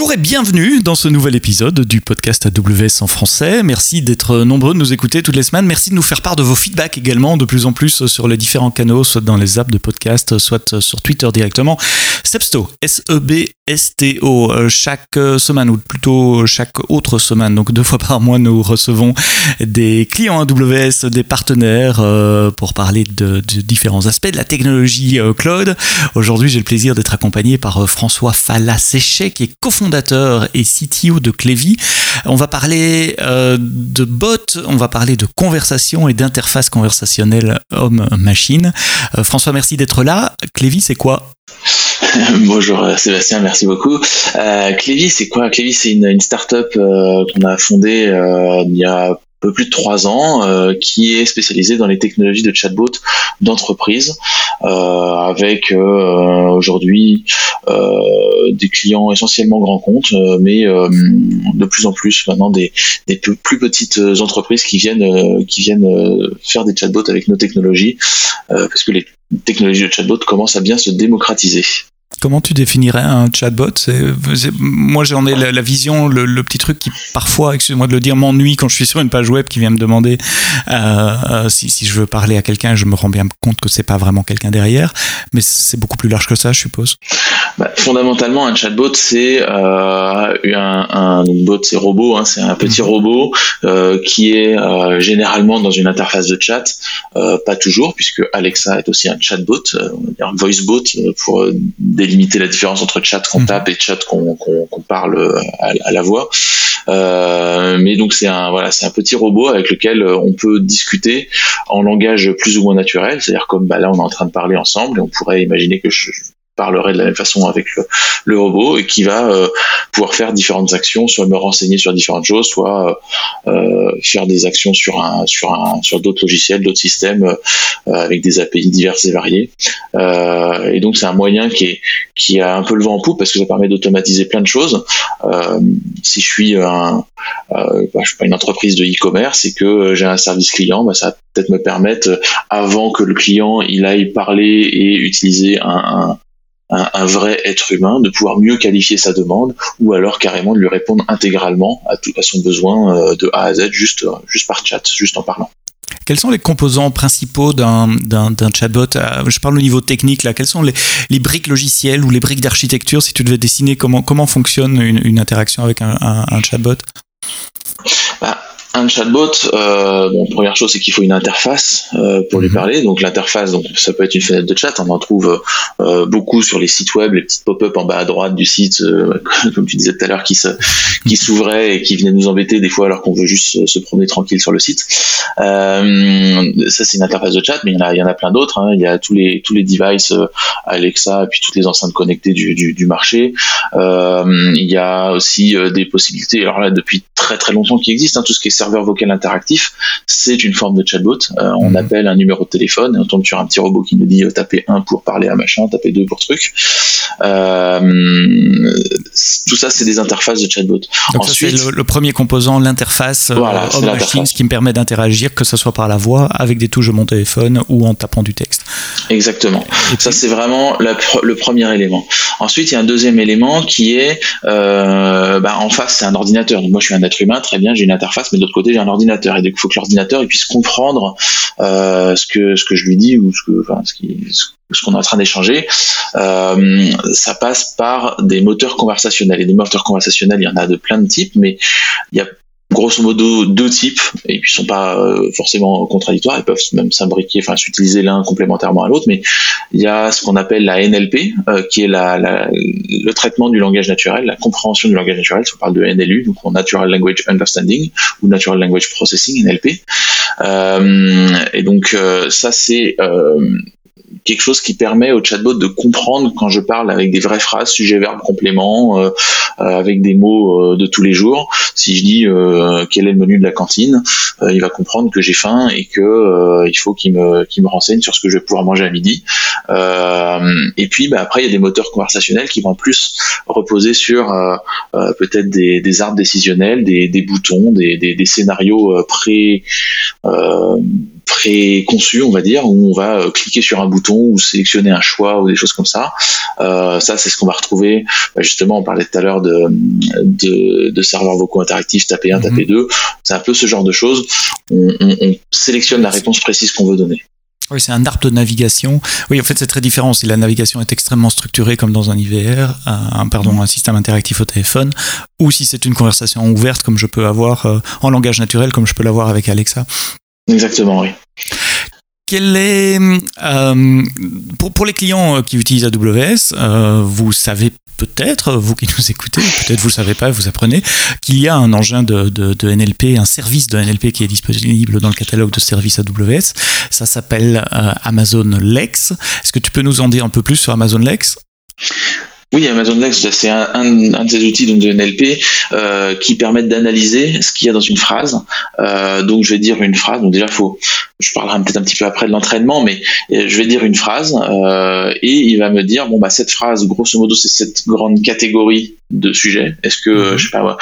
Bonjour et bienvenue dans ce nouvel épisode du podcast AWS en français. Merci d'être nombreux de nous écouter toutes les semaines. Merci de nous faire part de vos feedbacks également de plus en plus sur les différents canaux, soit dans les apps de podcast, soit sur Twitter directement. Sebsto, S-E-B-S-T-O, euh, chaque semaine ou plutôt chaque autre semaine, donc deux fois par mois, nous recevons des clients AWS, des partenaires euh, pour parler de, différents aspects de la technologie euh, cloud. Aujourd'hui, j'ai le plaisir d'être accompagné par François Falla-Séché qui est cofondateur et CTO de Clévy. On va parler euh, de bots, on va parler de conversation et d'interface conversationnelle homme-machine. Euh, François, merci d'être là. Clévy, c'est quoi? Bonjour euh, Sébastien, merci beaucoup. Euh, Clévy, c'est quoi? Clévy, c'est une, une start-up qu'on a fondée il y a peu plus de trois ans, euh, qui est spécialisé dans les technologies de chatbot d'entreprise, euh, avec euh, aujourd'hui des clients essentiellement grands comptes, mais de plus en plus maintenant des, des plus petites entreprises qui viennent qui viennent faire des chatbots avec nos technologies, parce que les technologies de chatbot commencent à bien se démocratiser. Comment tu définirais un chatbot Moi, j'en ai la, vision, le, petit truc qui parfois, excuse-moi de le dire, m'ennuie quand je suis sur une page web qui vient me demander euh, euh, si, si, je veux parler à quelqu'un. Je me rends bien compte que c'est pas vraiment quelqu'un derrière, mais c'est beaucoup plus large que ça, je suppose. Bah, fondamentalement, un chatbot, c'est euh, un, un bot, c'est robot, hein, c'est un petit mhm. robot qui est généralement dans une interface de chat, pas toujours, puisque Alexa est aussi un chatbot, on va dire un voice bot pour délimiter la différence entre chat qu'on mhm. tape et chat qu'on parle euh, à, la voix. Euh, mais donc c'est un voilà, c'est un petit robot avec lequel euh, on peut discuter en langage plus ou moins naturel, c'est-à-dire comme bah, là on est en train de parler ensemble et on pourrait imaginer que je, parlerait de la même façon avec le, robot et qui va euh, pouvoir faire différentes actions, soit me renseigner sur différentes choses, soit euh, faire des actions sur un sur un sur d'autres logiciels, d'autres systèmes euh, avec des API diverses et variées. et donc c'est un moyen qui est qui a un peu le vent en poupe parce que ça permet d'automatiser plein de choses. si je suis un bah, je suis pas une entreprise de e-commerce et que j'ai un service client, bah, ça va peut-être me permettre avant que le client il aille parler et utiliser un, vrai être humain, de pouvoir mieux qualifier sa demande, ou alors carrément de lui répondre intégralement à, tout, à son besoin euh, de A à Z, juste, euh, juste par chat, juste en parlant. Quels sont les composants principaux d'un chatbot euh, Je parle au niveau technique là. Quelles sont les, les briques logicielles ou les briques d'architecture si tu devais dessiner comment, comment fonctionne une, une interaction avec un, un, un chatbot? Bah, un chatbot, euh, bon, première chose, c'est qu'il faut une interface euh, pour lui mhm. parler. Donc l'interface, donc ça peut être une fenêtre de chat. On en trouve euh, beaucoup sur les sites web, les petites pop-up en bas à droite du site, euh, comme tu disais tout à l'heure, qui se, qui s'ouvraient et qui venaient nous embêter des fois alors qu'on veut juste se promener tranquille sur le site. Euh, ça c'est une interface de chat, mais il y en a, il y en a plein d'autres. Hein. Il y a tous les tous les devices Alexa et puis toutes les enceintes connectées du, du, du marché. il y a aussi des possibilités. Alors là, depuis très très longtemps, qui existent, hein, tout ce qui est serveur vocal interactif, c'est une forme de chatbot. Euh, on mhm. appelle un numéro de téléphone et on tombe sur un petit robot qui nous dit euh, tapez 1 pour parler à machin, tapez 2 pour truc. Euh, tout ça, c'est des interfaces de chatbot. Ensuite, c'est le, premier composant, l'interface voilà, machine, ce qui me permet d'interagir, que ce soit par la voix, avec des touches de mon téléphone ou en tapant du texte. Exactement. ça, c'est vraiment le premier élément. Ensuite, il y a un deuxième élément qui est bah, en face, c'est un ordinateur. moi, je suis un être humain, très bien, j'ai une interface, mais de côté, j'ai un ordinateur. Et donc, il faut que l'ordinateur puisse comprendre euh, ce que ce que je lui dis ou ce que ce qu'on est en train d'échanger, euh, ça passe par des moteurs conversationnels. Et des moteurs conversationnels, il y en a de plein de types, mais il y a grosso modo deux types et puis sont pas euh, forcément contradictoires ils peuvent même s'imbriquer enfin s'utiliser l'un complémentairement à l'autre mais il y a ce qu'on appelle la NLP euh, qui est le traitement du langage naturel la compréhension du langage naturel si on parle de NLU donc Natural Language Understanding ou Natural Language Processing NLP euh, et donc ça c'est quelque chose qui permet au chatbot de comprendre quand je parle avec des vraies phrases, sujet, verbe, complément, euh, euh, avec des mots euh, de tous les jours. Si je dis quel est le menu de la cantine, il va comprendre que j'ai faim et que il faut qu'il me, qu'il me renseigne sur ce que je vais pouvoir manger à midi. et puis bah, après, il y a des moteurs conversationnels qui vont plus reposer sur peut-être des, des, arbres décisionnels, des, des boutons, des, des, des scénarios pré préconçu, on va dire, où on va cliquer sur un bouton ou sélectionner un choix ou des choses comme ça. ça, c'est ce qu'on va retrouver. Bah, justement, on parlait tout à l'heure de, de, serveurs vocaux interactifs, taper 1, mhm. taper 2. C'est un peu ce genre de choses. on sélectionne la réponse précise qu'on veut donner. Oui, c'est un arbre de navigation. Oui, en fait, c'est très différent. Si la navigation est extrêmement structurée, comme dans un IVR, un, pardon, un système interactif au téléphone, ou si c'est une conversation ouverte, comme je peux avoir euh, en langage naturel, comme je peux l'avoir avec Alexa. Exactement, oui. Quel est euh, pour, les clients euh, qui utilisent AWS, vous savez peut-être, vous qui nous écoutez, peut-être vous ne savez pas, vous apprenez, qu'il y a un engin de, NLP, un service de NLP qui est disponible dans le catalogue de services AWS. Ça s'appelle euh, Amazon Lex. Est-ce que tu peux nous en dire un peu plus sur Amazon Lex? Oui, Amazon Lex, c'est un, un, des outils donc, de NLP euh, qui permettent d'analyser ce qu'il y a dans une phrase. Euh, donc, je vais dire une phrase. Donc, déjà, faut, je parlerai peut-être un petit peu après de l'entraînement, mais euh, je vais dire une phrase euh, et il va me dire bon bah cette phrase, grosso modo, c'est cette grande catégorie de sujets. Est-ce que mhm. je sais pas,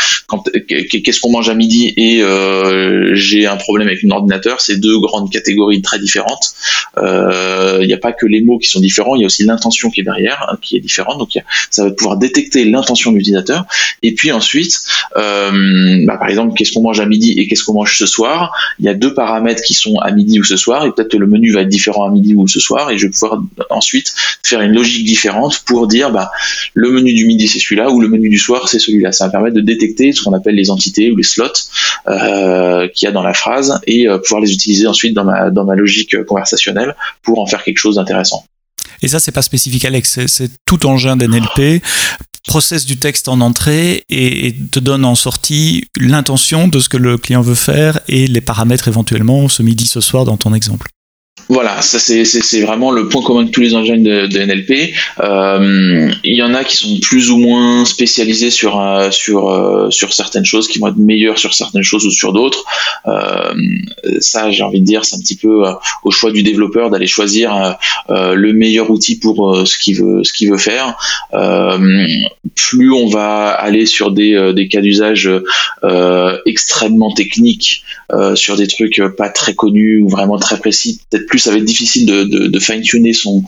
qu'est-ce qu'on mange à midi et euh, j'ai un problème avec mon ordinateur C'est deux grandes catégories très différentes. Il n'y a pas que les mots qui sont différents, il y a aussi l'intention qui est derrière, hein, qui est différente. Donc, ça va pouvoir détecter l'intention de l'utilisateur. Et puis ensuite, euh, bah, par exemple, qu'est-ce qu'on mange à midi et qu'est-ce qu'on mange ce soir? Il y a deux paramètres qui sont à midi ou ce soir, et peut-être que le menu va être différent à midi ou ce soir, et je vais pouvoir ensuite faire une logique différente pour dire, bah, le menu du midi c'est celui-là ou le menu du soir c'est celui-là. Ça va permettre de détecter ce qu'on appelle les entités ou les slots euh, qu'il y a dans la phrase et euh, pouvoir les utiliser ensuite dans ma, dans ma logique conversationnelle pour en faire quelque chose d'intéressant. Et ça, c'est pas spécifique Alex, c'est tout engin d'NLP processe du texte en entrée et, te donne en sortie l'intention de ce que le client veut faire et les paramètres éventuellement ce midi, ce soir dans ton exemple. Voilà, ça c'est vraiment le point commun de tous les engins de, NLP. Euh, il y en a qui sont plus ou moins spécialisés sur euh, sur euh, sur certaines choses, qui vont être meilleurs sur certaines choses ou sur d'autres. ça, j'ai envie de dire, c'est un petit peu au choix du développeur d'aller choisir le meilleur outil pour ce qu'il veut ce veut faire. plus on va aller sur des des cas d'usage extrêmement techniques, sur des trucs pas très connus ou vraiment très précis, peut-être plus ça va être difficile de, fine-tuner son,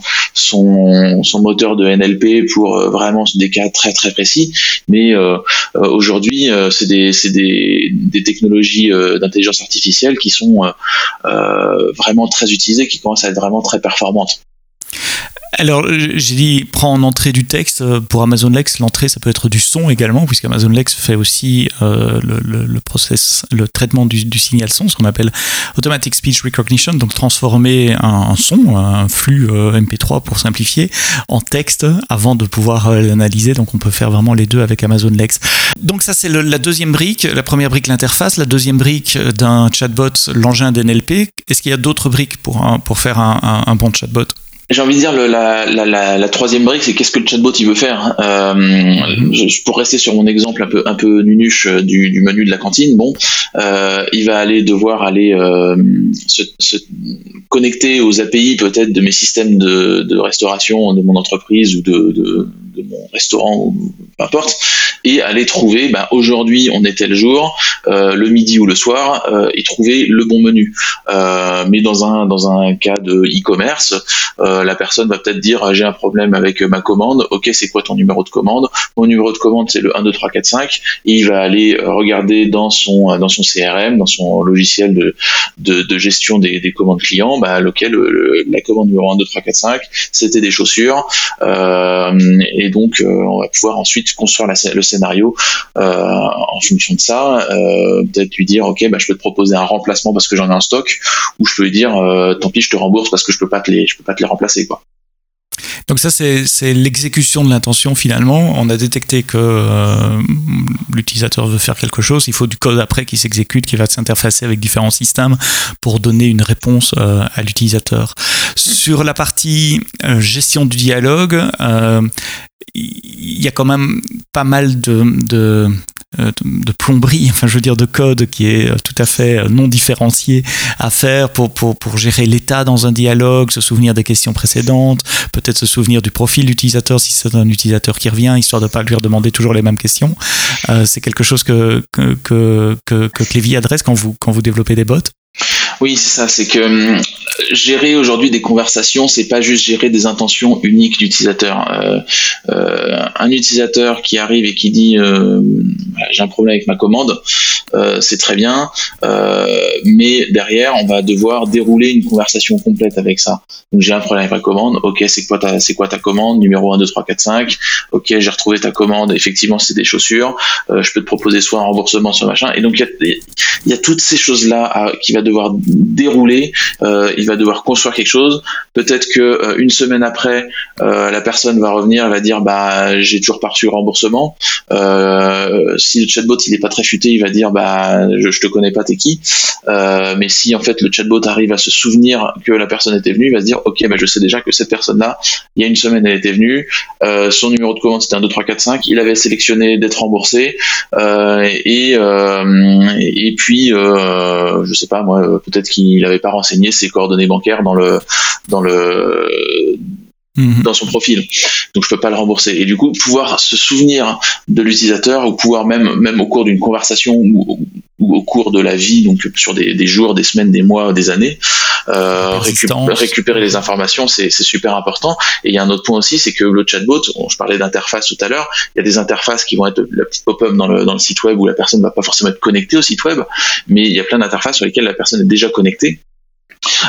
moteur de NLP pour euh, vraiment des cas très très précis. Mais euh, euh, aujourd'hui, c'est des, des, technologies d'intelligence artificielle qui sont vraiment très utilisées, qui commencent à être vraiment très performantes. Alors, j'ai dit, prends en entrée du texte. Pour Amazon Lex, l'entrée, ça peut être du son également, puisque Amazon Lex fait aussi euh, le, process, le traitement du, signal son, ce qu'on appelle Automatic Speech Recognition, donc transformer un, son, un flux euh, MP3 pour simplifier, en texte avant de pouvoir euh, l'analyser. Donc, on peut faire vraiment les deux avec Amazon Lex. Donc, ça, c'est la deuxième brique. La première brique, l'interface. La deuxième brique d'un chatbot, l'engin d'NLP. Est-ce qu'il y a d'autres briques pour, pour faire un bon chatbot? J'ai envie de dire le, la, la, la, troisième brique, c'est qu'est-ce que le chatbot il veut faire. Euh, je, pour rester sur mon exemple un peu un peu nunuche euh, du, du menu de la cantine, bon, euh, il va aller devoir aller euh, se, se, connecter aux API peut-être de mes systèmes de, de, restauration de mon entreprise ou de, de, de mon restaurant ou peu importe, et aller trouver, ben, aujourd'hui on est tel jour, euh, le midi ou le soir, euh, et trouver le bon menu. mais dans un dans un cas de e-commerce. Euh, la personne va peut-être dire j'ai un problème avec ma commande, ok c'est quoi ton numéro de commande? Mon numéro de commande c'est le 1, 2, 3, 4, 5 et il va aller euh, regarder dans son, euh, dans son CRM, dans son logiciel de, gestion des, des, commandes clients, bah, lequel la commande numéro 1, 2, 3, 4, 5 c'était des chaussures donc on va pouvoir ensuite construire le scénario en fonction de ça, peut-être lui dire ok bah, je peux te proposer un remplacement parce que j'en ai en stock ou je peux lui dire tant pis je te rembourse parce que je peux pas te les, je peux pas te les remplacer Quoi. Donc ça, c'est l'exécution de l'intention finalement. On a détecté que euh, l'utilisateur veut faire quelque chose. Il faut du code après qui s'exécute, qui va s'interfacer avec différents systèmes pour donner une réponse euh, à l'utilisateur. Sur la partie euh, gestion du dialogue, il y a quand même pas mal de, euh, de, plomberie, enfin je veux dire de code qui est euh, tout à fait euh, non différencié à faire pour, pour, pour gérer l'état dans un dialogue, se souvenir des questions précédentes, peut-être se souvenir du profil d'utilisateur si c'est un utilisateur qui revient, histoire de ne pas lui redemander toujours les mêmes questions. c'est quelque chose que, que, que, que, que adresse quand vous, quand vous développez des bots Oui, c'est ça. C'est que hum, gérer aujourd'hui des conversations, c'est pas juste gérer des intentions uniques d'utilisateur. Euh, euh, un utilisateur qui arrive et qui dit euh, j'ai un problème avec ma commande, c'est très bien, mais derrière on va devoir dérouler une conversation complète avec ça. Donc j'ai un problème avec ma commande, ok c'est quoi ta c'est quoi ta commande numéro 1, 2, 3, 4, 5, ok j'ai retrouvé ta commande, effectivement c'est des chaussures, je peux te proposer soit un remboursement, soit machin, et donc il y a, toutes ces choses là qui va devoir dérouler, il va devoir construire quelque chose. Peut-être que euh, une semaine après, euh, la personne va revenir, elle va dire bah j'ai toujours pas reçu le remboursement. Euh, si le chatbot il est pas très futé, il va dire bah je, je te connais pas, t'es qui? mais si en fait le chatbot arrive à se souvenir que la personne était venue, il va se dire ok bah je sais déjà que cette personne-là, il y a une semaine elle était venue, son numéro de commande c'était un 2 3 4 5, il avait sélectionné d'être remboursé et et puis je sais pas moi peut-être qu'il avait pas renseigné ses coordonnées bancaires dans le dans le mhm. dans son profil. Donc je peux pas le rembourser. Et du coup, pouvoir se souvenir de l'utilisateur ou pouvoir même même au cours d'une conversation ou, au cours de la vie, donc sur des, des, jours, des semaines, des mois, des années, euh, récupérer les informations, c'est super important. Et il y a un autre point aussi, c'est que le chatbot, je parlais d'interface tout à l'heure, il y a des interfaces qui vont être la petite pop-up dans le, dans le site web où la personne ne va pas forcément être connectée au site web, mais il y a plein d'interfaces sur lesquelles la personne est déjà connectée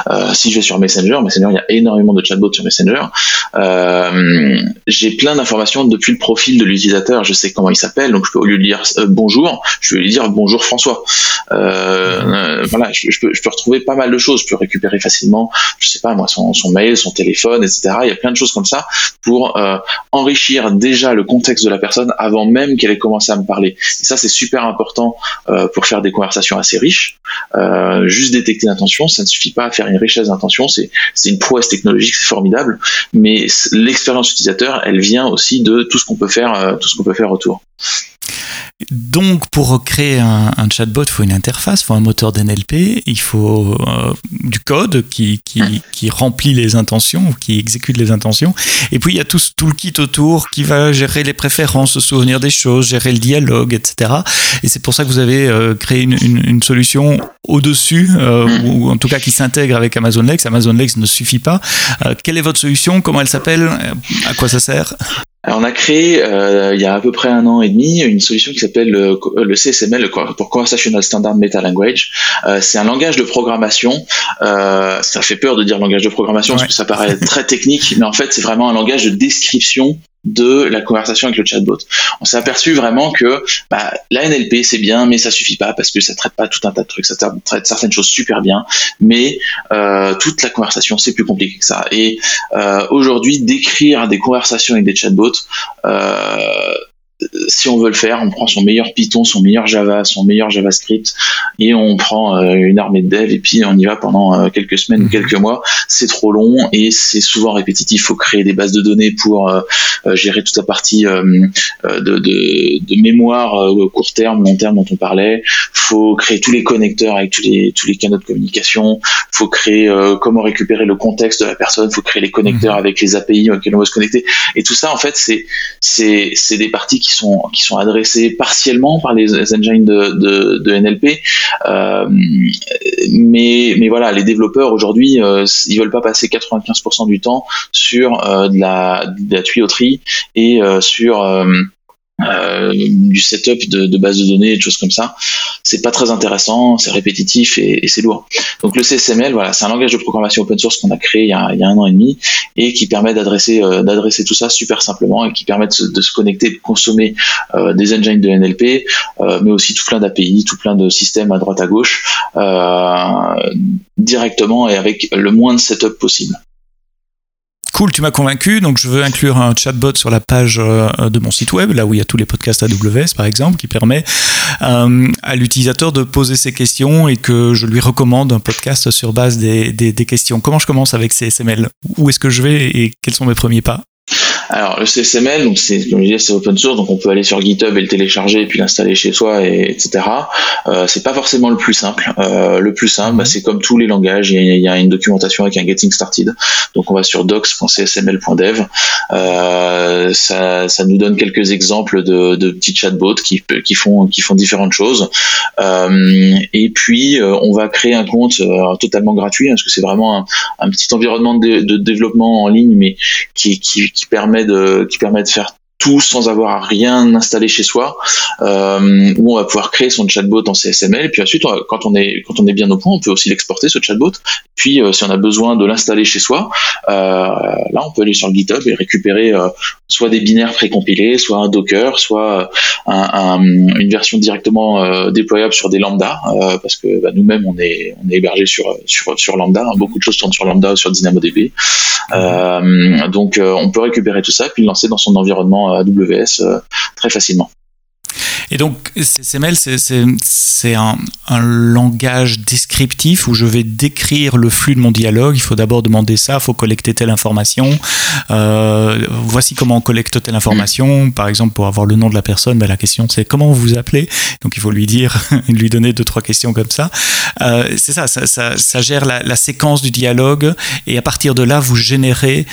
euh, si je vais sur Messenger, Messenger, il y a énormément de chatbots sur Messenger. Euh, j'ai plein d'informations depuis le profil de l'utilisateur. Je sais comment il s'appelle, donc je peux au lieu de dire euh, bonjour, je vais lui dire bonjour François. voilà, je, peux, retrouver pas mal de choses. Je peux récupérer facilement, je sais pas moi, son, son mail, son téléphone, etc. Il y a plein de choses comme ça pour enrichir déjà le contexte de la personne avant même qu'elle ait commencé à me parler. Et ça, c'est super important pour faire des conversations assez riches. juste détecter l'intention, ça ne suffit pas à faire une richesse d'intention, c'est une prouesse technologique, c'est formidable, mais l'expérience utilisateur, elle vient aussi de tout ce qu'on peut faire, euh, tout ce qu'on peut faire autour. Donc, pour créer un, chatbot, il faut une interface, il faut un moteur d'NLP, il faut euh, du code qui, qui, remplit les intentions, qui exécute les intentions. Et puis, il y a tout, tout le kit autour qui va gérer les préférences, se souvenir des choses, gérer le dialogue, etc. Et c'est pour ça que vous avez euh, créé une, une, solution au-dessus, euh, mm. ou en tout cas qui s'intègre avec Amazon Lex. Amazon Lex ne suffit pas. quelle est votre solution? Comment elle s'appelle? À quoi ça sert? On a créé euh, il y a à peu près un an et demi une solution qui s'appelle le, le, CSML pour Conversational Standard Meta Language. Euh, c'est un langage de programmation. Euh, ça fait peur de dire langage de programmation parce que ça paraît très technique, mais en fait c'est vraiment un langage de description de la conversation avec le chatbot. On s'est aperçu vraiment que bah, la NLP c'est bien, mais ça suffit pas parce que ça traite pas tout un tas de trucs, ça traite certaines choses super bien, mais euh, toute la conversation c'est plus compliqué que ça. Et euh, aujourd'hui, décrire des conversations avec des chatbots, euh, si on veut le faire, on prend son meilleur Python, son meilleur Java, son meilleur JavaScript, et on prend euh, une armée de dev et puis on y va pendant euh, quelques semaines ou mhm. quelques mois. C'est trop long et c'est souvent répétitif. Il faut créer des bases de données pour euh, gérer toute la partie de, de, mémoire court terme, long terme dont on parlait. Faut créer tous les connecteurs avec tous les tous les canaux de communication. Faut créer comment récupérer le contexte de la personne. Faut créer les connecteurs mhm. avec les API auxquels on va se connecter. Et tout ça, en fait, c'est des parties qui sont qui sont adressés partiellement par les, engines de, de, NLP. Euh, mais mais voilà, les développeurs aujourd'hui, euh, ils veulent pas passer 95% du temps sur euh, de, la, de la tuyauterie et sur euh, du setup de, de base de données et de choses comme ça. C'est pas très intéressant, c'est répétitif et, c'est lourd. Donc le CSML, voilà, c'est un langage de programmation open source qu'on a créé il y a, un an et demi et qui permet d'adresser euh, d'adresser tout ça super simplement et qui permet de se, connecter, de consommer euh, des engines de NLP, mais aussi tout plein d'API, tout plein de systèmes à droite à gauche directement et avec le moins de setup possible. Cool, tu m'as convaincu. Donc, je veux inclure un chatbot sur la page euh, de mon site web, là où il y a tous les podcasts AWS, par exemple, qui permet euh, à l'utilisateur de poser ses questions et que je lui recommande un podcast sur base des, questions. Comment je commence avec ces SML Où est-ce que je vais et quels sont mes premiers pas? Alors le CSML, donc c'est comme je disais, c'est open source, donc on peut aller sur GitHub et le télécharger et puis l'installer chez soi, et, etc. Euh, c'est pas forcément le plus simple. Euh, le plus simple, bah, c'est comme tous les langages, il y, a, une documentation avec un getting started. Donc on va sur docs.csml.dev. Euh, ça, ça nous donne quelques exemples de, de petits chatbots qui, qui font qui font différentes choses. Euh, et puis euh, on va créer un compte euh, totalement gratuit hein, parce que c'est vraiment un, un, petit environnement de, de, développement en ligne, mais qui, qui, qui permet de qui permet de faire tout sans avoir rien installé chez soi, euh, où on va pouvoir créer son chatbot en CSML. Puis ensuite, quand on est quand on est bien au point, on peut aussi l'exporter ce chatbot. Puis euh, si on a besoin de l'installer chez soi, euh, là on peut aller sur le GitHub et récupérer soit des binaires précompilés, soit un Docker, soit un, une version directement déployable sur des lambda, parce que bah, nous-mêmes on est on est hébergé sur sur sur lambda. Hein. Beaucoup de choses tournent sur lambda ou sur DynamoDB. donc on peut récupérer tout ça puis le lancer dans son environnement AWS euh, très facilement. Et donc, CSML, c'est un, langage descriptif où je vais décrire le flux de mon dialogue. Il faut d'abord demander ça, il faut collecter telle information. Euh, voici comment on collecte telle information. Par exemple, pour avoir le nom de la personne, ben, la question c'est comment vous vous appelez? Donc, il faut lui dire, lui donner deux, trois questions comme ça. Euh, c'est ça, ça, gère la, séquence du dialogue. Et à partir de là, vous générez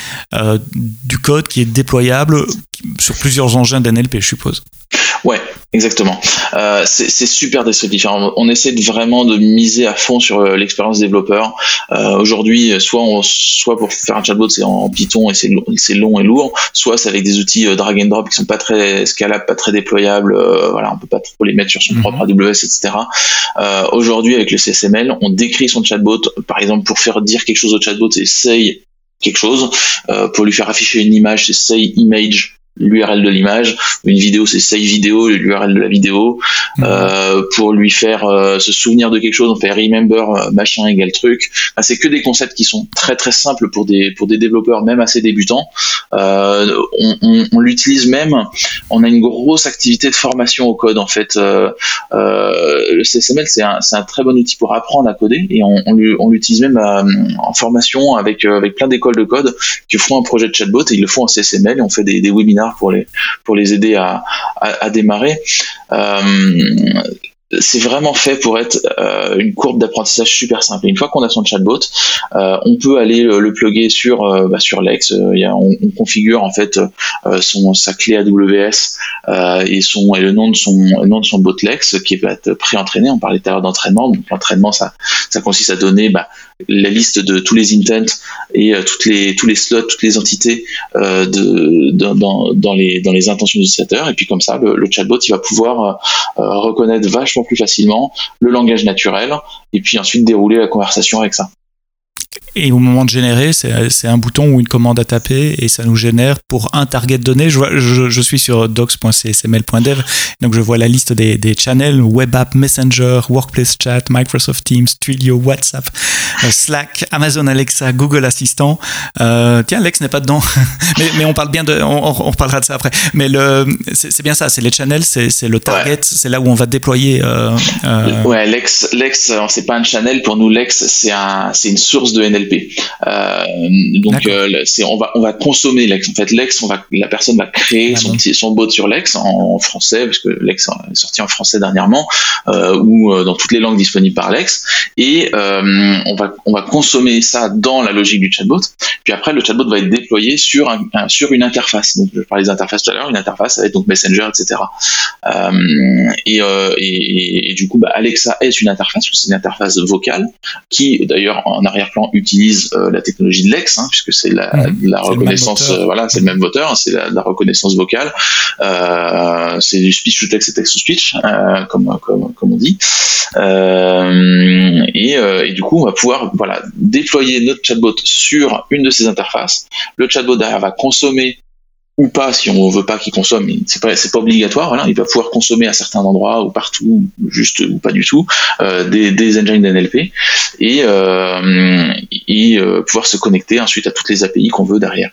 du code qui est déployable sur plusieurs engins d'NLP, je suppose. Ouais, exactement. Euh, c'est super descriptif. On essaie de vraiment de miser à fond sur euh, l'expérience développeur. Euh, Aujourd'hui, soit on, soit pour faire un chatbot c'est en Python et c'est long et lourd, soit c'est avec des outils drag and drop qui sont pas très scalables, pas très déployables. Euh, voilà, on peut pas trop les mettre sur son mhm. propre AWS, etc. Aujourd'hui, avec le CSML, on décrit son chatbot. Par exemple, pour faire dire quelque chose au chatbot, c'est say quelque chose. pour lui faire afficher une image, c'est say image l'URL de l'image. Une vidéo, c'est save vidéo, l'URL de la vidéo. Mmh. Euh, pour lui faire euh, se souvenir de quelque chose, on fait remember euh, machin égal truc. c'est que des concepts qui sont très très simples pour des pour des développeurs même assez débutants. Euh, on, on, on l'utilise même. On a une grosse activité de formation au code en fait. Le CSML c'est un, un très bon outil pour apprendre à coder et on, on l'utilise même en formation avec avec plein d'écoles de code qui font un projet de chatbot et ils le font en CSML et on fait des, des pour les, pour les aider à, à, démarrer. Euh, c'est vraiment fait pour être euh, une courbe d'apprentissage super simple. une fois qu'on a son chatbot, euh, on peut aller le, plugger sur bah, sur Lex. On, configure en fait son sa clé AWS et son et le nom de son le nom de son bot Lex qui va être pré-entraîné. On parlait tout à l'heure d'entraînement. L'entraînement ça ça consiste à donner bah, la liste de tous les intents et toutes les tous les slots, toutes les entités de, dans, les dans les intentions d'utilisateur. Et puis comme ça, le, le, chatbot il va pouvoir reconnaître vachement plus facilement le langage naturel et puis ensuite dérouler la conversation avec ça. Et au moment de générer, c'est un bouton ou une commande à taper et ça nous génère pour un target donné. Je, je, je suis sur docs.csml.dev, donc je vois la liste des, des, channels Web App, Messenger, Workplace Chat, Microsoft Teams, Twilio, WhatsApp, euh, Slack, Amazon Alexa, Google Assistant. Euh, tiens, Alex n'est pas dedans, mais, mais, on parle bien de, on, on, reparlera de ça après. Mais le, c'est bien ça, c'est les channels, c'est le target, c'est là où on va déployer. Euh, euh... Ouais, Lex, Lex, c'est pas un channel pour nous. Lex, c'est un, c'est une source de NLP. Euh, donc euh, c'est on va on va consommer Lex. En fait, Lex, on va la personne va créer son son bot sur Lex en, français parce que Lex est sorti en français dernièrement euh, ou dans toutes les langues disponibles par Lex et on va on va consommer ça dans la logique du chatbot. Puis après, le chatbot va être déployé sur un, sur une interface. Donc je parlais des interfaces tout à l'heure, une interface avec donc Messenger, etc. Et, et, et, du coup, bah, Alexa est une interface, c'est une interface vocale qui d'ailleurs en arrière-plan utilise euh, la technologie de Lex, hein, puisque c'est la, mhm. la reconnaissance, euh, voilà, c'est le même moteur, hein, c'est la, la, reconnaissance vocale, euh, c'est du speech to text et text to speech, comme, comme, comme, on dit. Et, et, du coup, on va pouvoir voilà, déployer notre chatbot sur une de ces interfaces. Le chatbot derrière va consommer ou pas si on veut pas qu'il consomme c'est pas c'est pas obligatoire voilà. Il va pouvoir consommer à certains endroits ou partout juste ou pas du tout euh, des, des engines d'NLP et, euh, et euh, pouvoir se connecter ensuite à toutes les API qu'on veut derrière.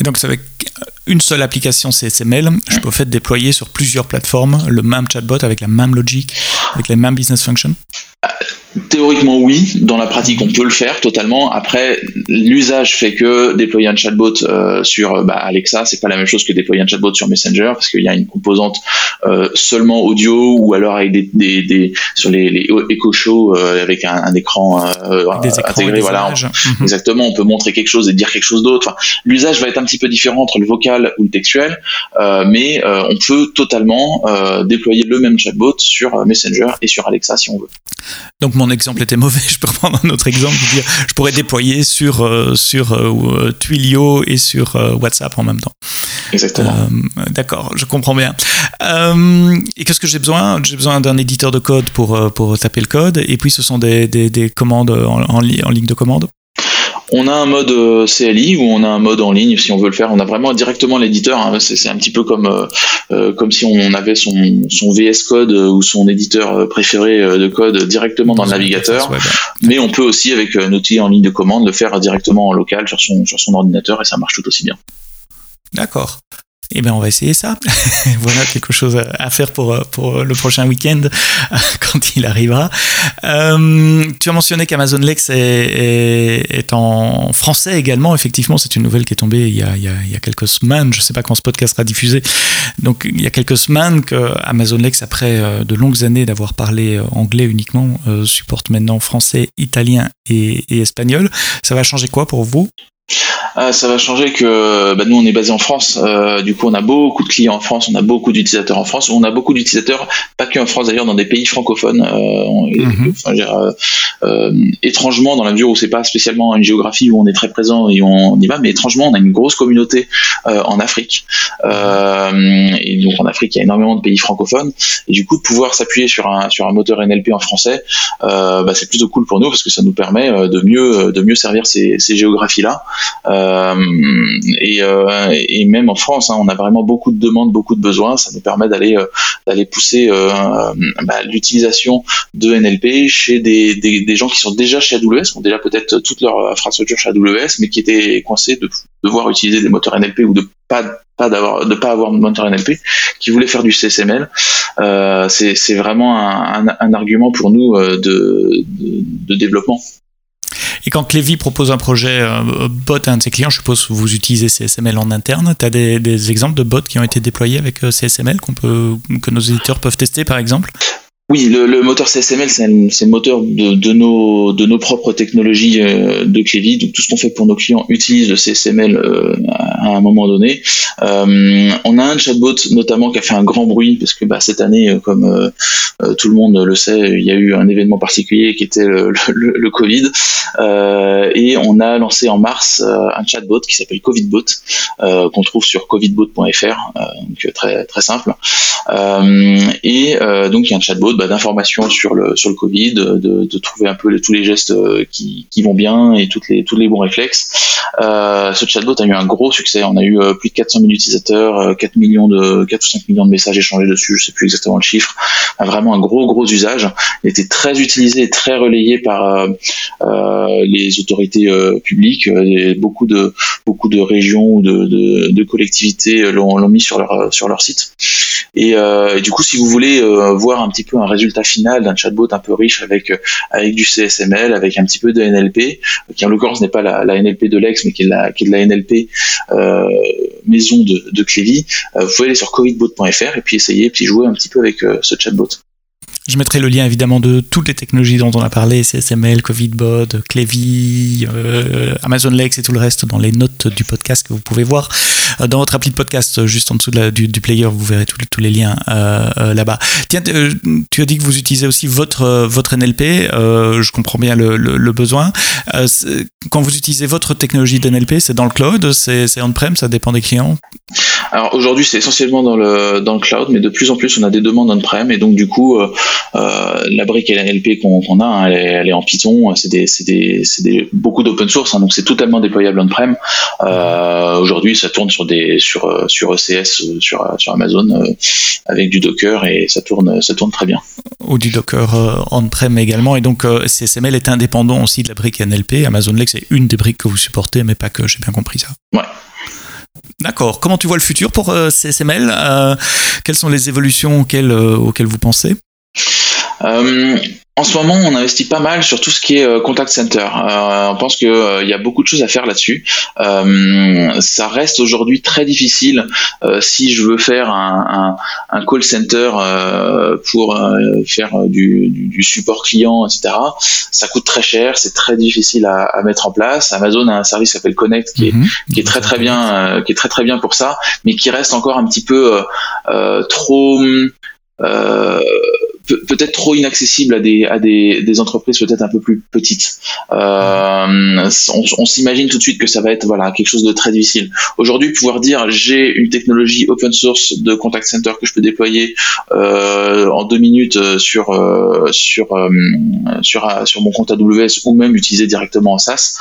Et donc c'est avec une seule application CSML je peux en fait déployer sur plusieurs plateformes le même chatbot avec la même logique avec les mêmes business functions? Théoriquement oui, dans la pratique on peut le faire totalement. Après l'usage fait que déployer un chatbot euh, sur bah, Alexa c'est pas la même chose que déployer un chatbot sur Messenger parce qu'il y a une composante euh, seulement audio ou alors avec des, des, des sur les, les Echo Show euh, avec un, un écran intégré. Voilà, mhm. exactement. On peut montrer quelque chose et dire quelque chose d'autre. Enfin, l'usage va être un petit peu différent entre le vocal ou le textuel, mais on peut totalement déployer le même chatbot sur Messenger et sur Alexa si on veut. Donc mon exemple était mauvais, je peux reprendre un autre exemple, dire, je pourrais déployer sur, euh, sur euh, Twilio et sur euh, WhatsApp en même temps. Exactement. D'accord, je comprends bien. et qu'est-ce que j'ai besoin? J'ai besoin d'un éditeur de code pour, pour taper le code, et puis ce sont des, des, des commandes en, en, en ligne de commande? On a un mode euh, CLI ou on a un mode en ligne si on veut le faire. On a vraiment directement l'éditeur. Hein. C'est un petit peu comme euh, euh, comme si on avait son, son VS Code ou son éditeur préféré de code directement dans, le navigateur. Mais on peut aussi avec un outil en ligne de commande le faire directement en local sur son sur son ordinateur et ça marche tout aussi bien. D'accord. Eh bien, on va essayer ça. voilà quelque chose à faire pour, pour le prochain week-end quand il arrivera. Euh, tu as mentionné qu'Amazon Lex est, est, en français également. Effectivement, c'est une nouvelle qui est tombée il y a, il y a, il y a quelques semaines. Je ne sais pas quand ce podcast sera diffusé. Donc, il y a quelques semaines que Amazon Lex, après euh, de longues années d'avoir parlé euh, anglais uniquement, supporte maintenant français, italien et espagnol. Ça va changer quoi pour vous? Ah, ça va changer que bah, nous on est basé en France, euh, du coup on a beaucoup de clients en France, on a beaucoup d'utilisateurs en France, on a beaucoup d'utilisateurs pas que en France d'ailleurs dans des pays francophones, euh, mhm. euh, euh, étrangement dans la mesure où c'est pas spécialement une géographie où on est très présent et on, y va, mais étrangement on a une grosse communauté en Afrique et donc en Afrique il y a énormément de pays francophones et du coup de pouvoir s'appuyer sur un sur un moteur NLP en français, bah, c'est plutôt cool pour nous parce que ça nous permet de mieux de mieux servir ces, ces géographies là. Euh, et, euh, et, même en France, hein, on a vraiment beaucoup de demandes, beaucoup de besoins. Ça nous permet d'aller euh, pousser bah, l'utilisation de NLP chez des, gens qui sont déjà chez AWS, qui ont déjà peut-être toute leur infrastructure chez AWS, mais qui étaient coincés de devoir utiliser des moteurs NLP ou de pas pas d'avoir de pas avoir de moteur NLP qui voulait faire du CSML c'est vraiment un, argument pour nous de développement et quand Clévy propose un projet euh, bot à un de ses clients, je suppose que vous utilisez CSML en interne. Tu as des, des, exemples de bots qui ont été déployés avec euh, CSML qu'on peut, que nos éditeurs peuvent tester par exemple? Oui, le, moteur CSML, c'est le moteur de, nos, de nos propres technologies euh, de Clévy. Donc tout ce qu'on fait pour nos clients utilise le CSML euh, à un moment donné. Euh, on a un chatbot notamment qui a fait un grand bruit parce que bah, cette année, comme tout le monde le sait, il y a eu un événement particulier qui était le, le Covid. et on a lancé en mars un chatbot qui s'appelle CovidBot, qu'on trouve sur covidbot.fr, donc très, très simple. et donc il y a un chatbot bah, d'informations sur le sur le Covid, de, trouver un peu tous les gestes euh, qui, qui, vont bien et toutes les tous les bons réflexes. Euh, ce chatbot a eu un gros succès. On a eu euh, plus de 400 000 utilisateurs, 4 millions de 4 ou 5 millions de messages échangés dessus. Je sais plus exactement le chiffre. vraiment un gros gros usage. Il était très utilisé et très relayé par les autorités publiques. Beaucoup de beaucoup de régions ou de, de, collectivités l'ont mis sur leur sur leur site. Et, du coup, si vous voulez voir un petit peu un résultat final d'un chatbot un peu riche avec euh, avec du CSML, avec un petit peu de NLP, qui en l'occurrence n'est pas la, NLP de Lex, mais qui est, de la NLP euh, maison de, de Clévy. Euh, vous pouvez aller sur covidbot.fr et puis essayer, puis jouer un petit peu avec ce chatbot. Je mettrai le lien évidemment de toutes les technologies dont on a parlé, CSML, CovidBot, Clevy, euh, Amazon Lex et tout le reste dans les notes du podcast que vous pouvez voir euh, dans votre appli de podcast, juste en dessous de la, du, du, player, vous verrez tous les liens euh, euh là-bas. Tiens, euh, tu as dit que vous utilisez aussi votre, votre NLP, je comprends bien le, le, le besoin. quand vous utilisez votre technologie d'NLP, c'est dans le cloud, c'est on-prem, ça dépend des clients? Alors aujourd'hui, c'est essentiellement dans le, dans le cloud, mais de plus en plus, on a des demandes on-prem et donc du coup, euh, la brique et la qu'on a, hein, elle, est, en Python, c'est des, des, des, beaucoup d'open source, hein, donc c'est totalement déployable on-prem. Euh, aujourd'hui, ça tourne sur des sur sur ECS, sur sur Amazon avec du Docker et ça tourne ça tourne très bien. Ou du Docker on-prem également, et donc CSML est indépendant aussi de la brique NLP. Amazon Lex est une des briques que vous supportez, mais pas que. J'ai bien compris ça. Ouais. D'accord. Comment tu vois le futur pour CSML Quelles sont les évolutions auxquelles, auxquelles vous pensez? En ce moment, on investit pas mal sur tout ce qui est euh, contact center. Euh, on pense qu'il euh, y a beaucoup de choses à faire là-dessus. ça reste aujourd'hui très difficile si je veux faire un, call center pour faire du, support client, etc. Ça coûte très cher, c'est très difficile à, mettre en place. Amazon a un service qui s'appelle Connect qui est, mhm. qui est très très bien, qui est très très bien pour ça, mais qui reste encore un petit peu trop peut-être trop inaccessible à des, à des, des entreprises peut-être un peu plus petites. Euh, on, s'imagine tout de suite que ça va être voilà quelque chose de très difficile. Aujourd'hui, pouvoir dire j'ai une technologie open source de contact center que je peux déployer euh, en deux minutes euh, sur euh, sur euh, sur sur mon compte AWS ou même utiliser directement en SaaS,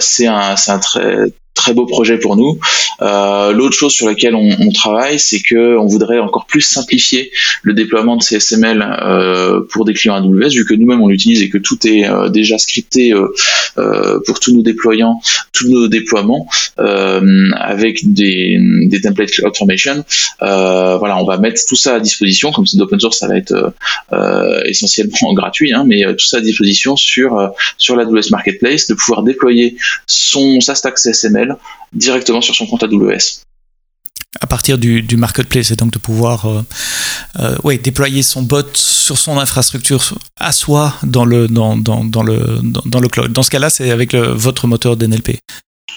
c'est un c'est un très très beau projet pour nous. Euh, L'autre chose sur laquelle on, travaille, c'est que on voudrait encore plus simplifier le déploiement de CSML euh, pour des clients AWS, vu que nous-mêmes on l'utilise et que tout est euh, déjà scripté pour tous nos déployants, tous nos déploiements avec des, des templates CloudFormation. voilà, on va mettre tout ça à disposition. Comme c'est d'open source, ça va être essentiellement gratuit, hein, mais tout ça à disposition sur sur l'AWS Marketplace, de pouvoir déployer son sa stack CSML directement sur son compte AWS à partir du, marketplace et donc de pouvoir euh, euh, ouais, déployer son bot sur son infrastructure à soi dans le, dans, dans, dans le, dans, le cloud. Dans ce cas-là, c'est avec votre moteur d'NLP.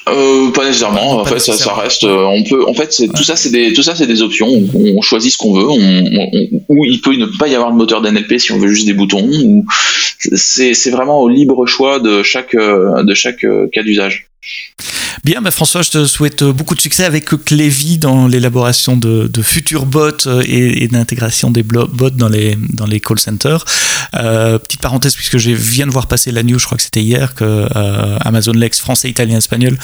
Euh, pas nécessairement. en fait, ça, reste. on peut. En fait, tout ça, c'est des. Tout ça, c'est des options. On, choisit ce qu'on veut. ou il peut ne pas y avoir de moteur d'NLP si on veut juste des boutons. Ou c'est vraiment au libre choix de chaque de chaque cas d'usage. Bien, bah, François, je te souhaite beaucoup de succès avec Clévy dans l'élaboration de, futurs bots euh, et, d'intégration des bots dans les, call centers. Euh, petite parenthèse, puisque je viens de voir passer la news, je crois que c'était hier, que euh, Amazon Lex français, italien, espagnol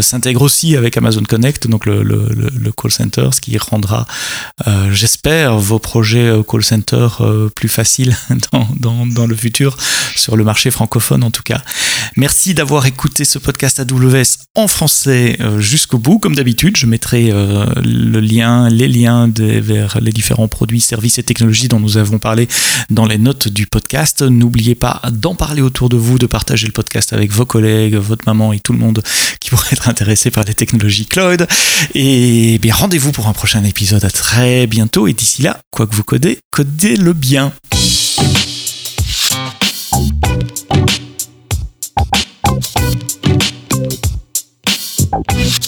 s'intègre aussi avec Amazon Connect, donc le, call center, ce qui rendra, j'espère, vos projets call center plus faciles dans, dans, dans, le futur, sur le marché francophone en tout cas. Merci d'avoir écouté ce podcast AWS en français euh, jusqu'au bout. Comme d'habitude, je mettrai euh, le lien, les liens vers les différents produits, services et technologies dont nous avons parlé dans les notes du podcast. N'oubliez pas d'en parler autour de vous, de partager le podcast avec vos collègues, votre maman et tout le monde qui pourrait être intéressé par les technologies cloud. Et bien rendez-vous pour un prochain épisode à très bientôt. Et d'ici là, quoi que vous codez, codez-le bien. out.